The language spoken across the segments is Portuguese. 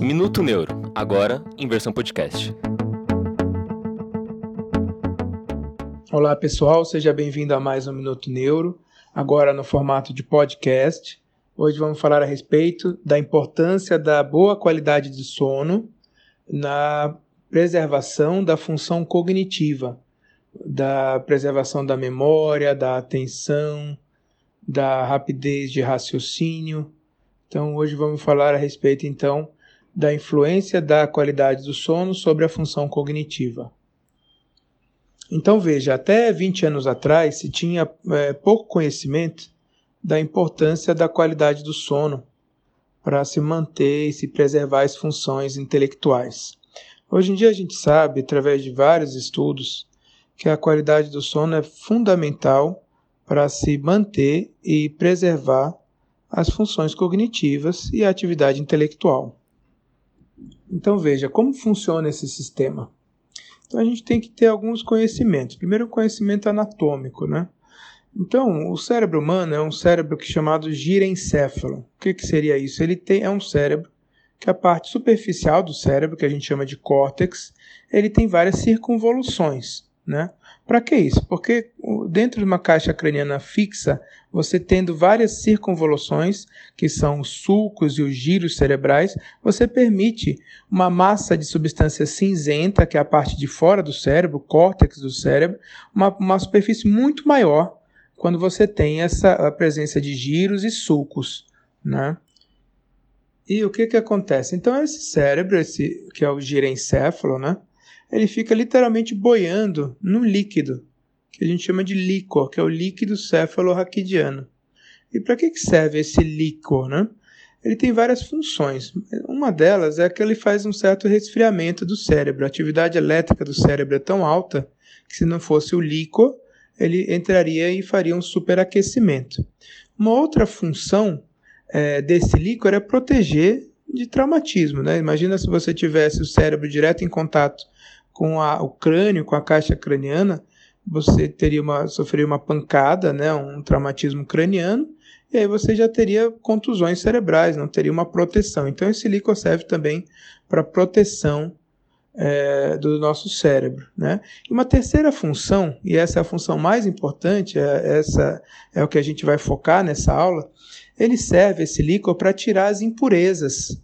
Minuto Neuro, agora em versão podcast. Olá pessoal, seja bem-vindo a mais um Minuto Neuro, agora no formato de podcast. Hoje vamos falar a respeito da importância da boa qualidade de sono na preservação da função cognitiva, da preservação da memória, da atenção, da rapidez de raciocínio. Então, hoje vamos falar a respeito então da influência da qualidade do sono sobre a função cognitiva. Então veja, até 20 anos atrás se tinha é, pouco conhecimento da importância da qualidade do sono para se manter e se preservar as funções intelectuais. Hoje em dia a gente sabe, através de vários estudos, que a qualidade do sono é fundamental para se manter e preservar as funções cognitivas e a atividade intelectual. Então veja como funciona esse sistema. Então a gente tem que ter alguns conhecimentos. Primeiro, o conhecimento anatômico, né? Então, o cérebro humano é um cérebro que é chamado girencéfalo. O que, que seria isso? Ele tem, é um cérebro que a parte superficial do cérebro, que a gente chama de córtex, ele tem várias circunvoluções, né? Para que isso? Porque dentro de uma caixa craniana fixa, você tendo várias circunvoluções, que são os sulcos e os giros cerebrais, você permite uma massa de substância cinzenta, que é a parte de fora do cérebro, o córtex do cérebro, uma, uma superfície muito maior quando você tem essa presença de giros e sulcos, né? E o que que acontece? Então esse cérebro, esse que é o girencéfalo, né? Ele fica literalmente boiando num líquido, que a gente chama de líquor, que é o líquido céfalo-raquidiano. E para que, que serve esse líquor? Né? Ele tem várias funções. Uma delas é que ele faz um certo resfriamento do cérebro. A atividade elétrica do cérebro é tão alta que, se não fosse o líquor, ele entraria e faria um superaquecimento. Uma outra função é, desse líquor é proteger de traumatismo. Né? Imagina se você tivesse o cérebro direto em contato com a, o crânio, com a caixa craniana, você teria uma, sofreria uma pancada, né, um traumatismo craniano, e aí você já teria contusões cerebrais, não teria uma proteção. Então esse líquido serve também para proteção é, do nosso cérebro. Né? E uma terceira função, e essa é a função mais importante, é, essa é o que a gente vai focar nessa aula, ele serve, esse líquido, para tirar as impurezas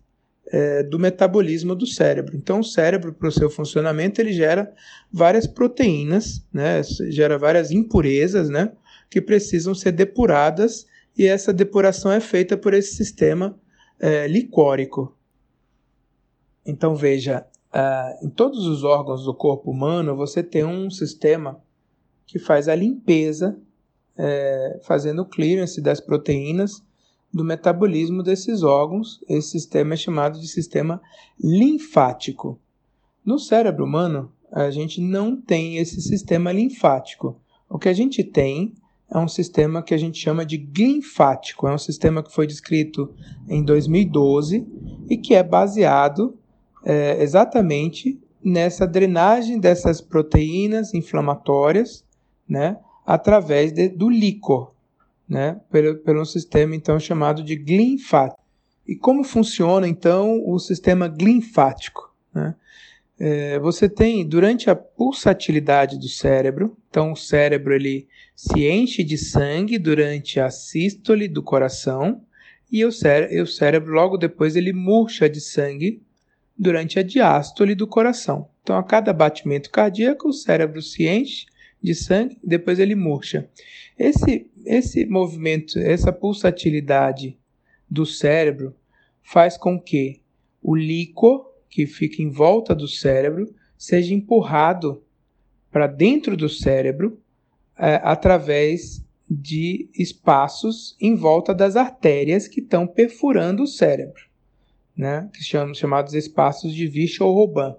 é, do metabolismo do cérebro. Então, o cérebro, para o seu funcionamento, ele gera várias proteínas, né, gera várias impurezas, né, que precisam ser depuradas, e essa depuração é feita por esse sistema é, licórico. Então, veja, uh, em todos os órgãos do corpo humano, você tem um sistema que faz a limpeza, é, fazendo o clearance das proteínas do metabolismo desses órgãos. Esse sistema é chamado de sistema linfático. No cérebro humano, a gente não tem esse sistema linfático. O que a gente tem é um sistema que a gente chama de linfático. É um sistema que foi descrito em 2012 e que é baseado é, exatamente nessa drenagem dessas proteínas inflamatórias, né, através de, do líquor, né, pelo, pelo sistema então chamado de linfático. E como funciona então o sistema linfático? Né? É, você tem durante a pulsatilidade do cérebro, então o cérebro ele se enche de sangue durante a sístole do coração e o, cére o cérebro logo depois ele murcha de sangue durante a diástole do coração. Então a cada batimento cardíaco o cérebro se enche de sangue, depois ele murcha. Esse, esse movimento, essa pulsatilidade do cérebro faz com que o líquor que fica em volta do cérebro seja empurrado para dentro do cérebro é, através de espaços em volta das artérias que estão perfurando o cérebro, né? que chamamos chamados espaços de Virchow-Robin.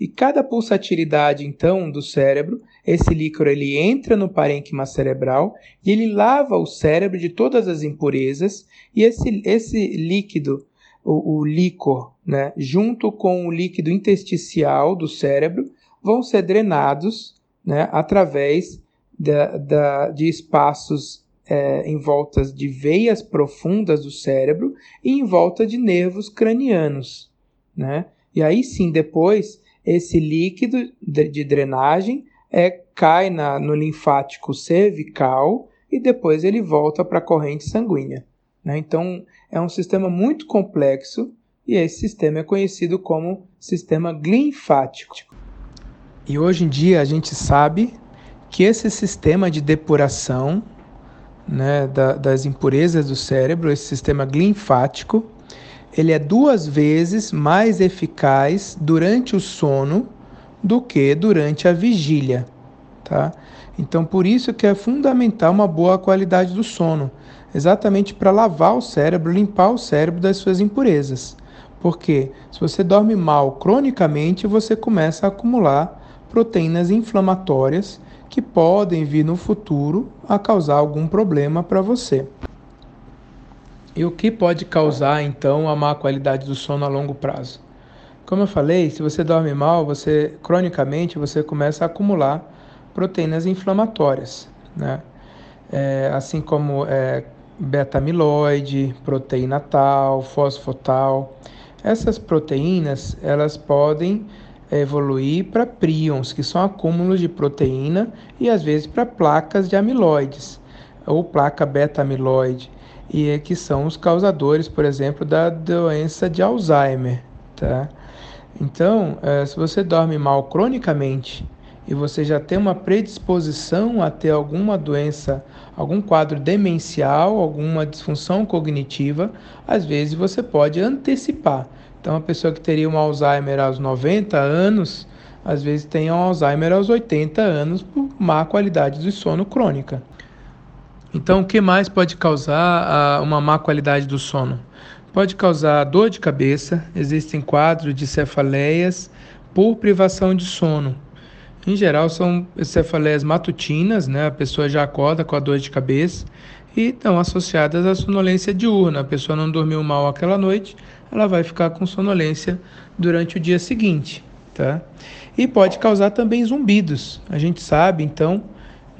E cada pulsatilidade, então, do cérebro, esse líquor ele entra no parênquima cerebral e ele lava o cérebro de todas as impurezas. E esse, esse líquido, o, o líquor, né, junto com o líquido intersticial do cérebro, vão ser drenados né, através da, da, de espaços é, em volta de veias profundas do cérebro e em volta de nervos cranianos. né? E aí sim, depois, esse líquido de drenagem é, cai na, no linfático cervical e depois ele volta para a corrente sanguínea. Né? Então, é um sistema muito complexo e esse sistema é conhecido como sistema linfático. E hoje em dia a gente sabe que esse sistema de depuração né, da, das impurezas do cérebro, esse sistema linfático, ele é duas vezes mais eficaz durante o sono do que durante a vigília, tá? Então, por isso que é fundamental uma boa qualidade do sono, exatamente para lavar o cérebro, limpar o cérebro das suas impurezas. Porque se você dorme mal cronicamente, você começa a acumular proteínas inflamatórias que podem vir no futuro a causar algum problema para você. E o que pode causar então a má qualidade do sono a longo prazo? Como eu falei, se você dorme mal, você cronicamente você começa a acumular proteínas inflamatórias, né? É, assim como é, beta-amiloide, proteína tal, fosfotal. Essas proteínas elas podem evoluir para prions, que são acúmulos de proteína, e às vezes para placas de amiloides, ou placa beta-amiloide, e é que são os causadores, por exemplo, da doença de Alzheimer. Tá? Então, é, se você dorme mal cronicamente e você já tem uma predisposição a ter alguma doença, algum quadro demencial, alguma disfunção cognitiva, às vezes você pode antecipar então, a pessoa que teria um Alzheimer aos 90 anos, às vezes tem um Alzheimer aos 80 anos por má qualidade de sono crônica. Então, o que mais pode causar uma má qualidade do sono? Pode causar dor de cabeça, existem quadros de cefaleias por privação de sono. Em geral, são cefaleias matutinas, né? a pessoa já acorda com a dor de cabeça e estão associadas à sonolência diurna. A pessoa não dormiu mal aquela noite, ela vai ficar com sonolência durante o dia seguinte, tá? E pode causar também zumbidos. A gente sabe, então,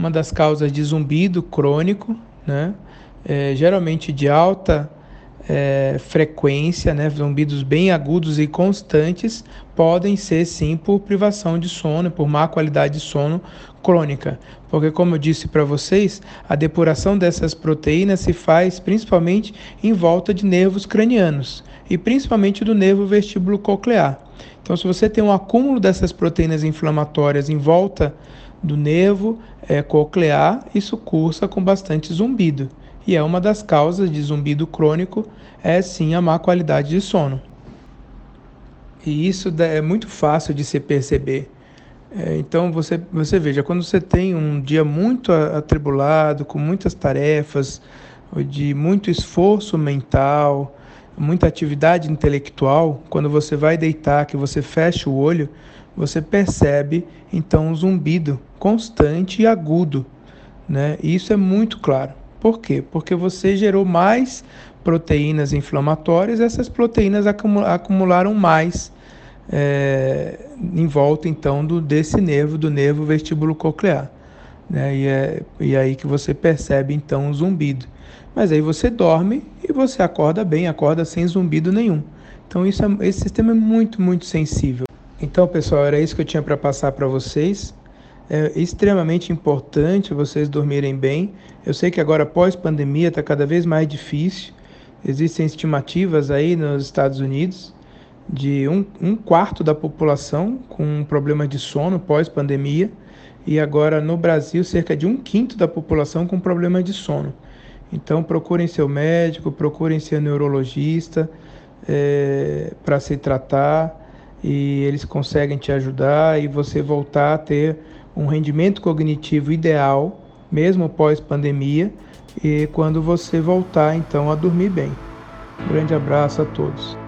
uma das causas de zumbido crônico, né? É, geralmente de alta é, frequência, né, zumbidos bem agudos e constantes, podem ser sim por privação de sono, por má qualidade de sono crônica. Porque, como eu disse para vocês, a depuração dessas proteínas se faz principalmente em volta de nervos cranianos e principalmente do nervo vestíbulo coclear. Então, se você tem um acúmulo dessas proteínas inflamatórias em volta do nervo é, coclear, isso cursa com bastante zumbido e é uma das causas de zumbido crônico, é sim a má qualidade de sono. E isso é muito fácil de se perceber. É, então você, você veja, quando você tem um dia muito atribulado, com muitas tarefas, de muito esforço mental, muita atividade intelectual, quando você vai deitar, que você fecha o olho, você percebe então um zumbido constante e agudo, né? Isso é muito claro. Por quê? Porque você gerou mais proteínas inflamatórias, essas proteínas acumularam mais é, em volta então do, desse nervo, do nervo vestíbulo coclear. Né? E, é, e é aí que você percebe então o zumbido. Mas aí você dorme e você acorda bem, acorda sem zumbido nenhum. Então isso é, esse sistema é muito, muito sensível. Então, pessoal, era isso que eu tinha para passar para vocês. É extremamente importante vocês dormirem bem. Eu sei que agora, pós-pandemia, está cada vez mais difícil. Existem estimativas aí nos Estados Unidos de um, um quarto da população com um problema de sono pós-pandemia. E agora, no Brasil, cerca de um quinto da população com problema de sono. Então, procurem seu médico, procurem seu neurologista é, para se tratar e eles conseguem te ajudar e você voltar a ter um rendimento cognitivo ideal, mesmo pós-pandemia, e quando você voltar então a dormir bem. Um grande abraço a todos.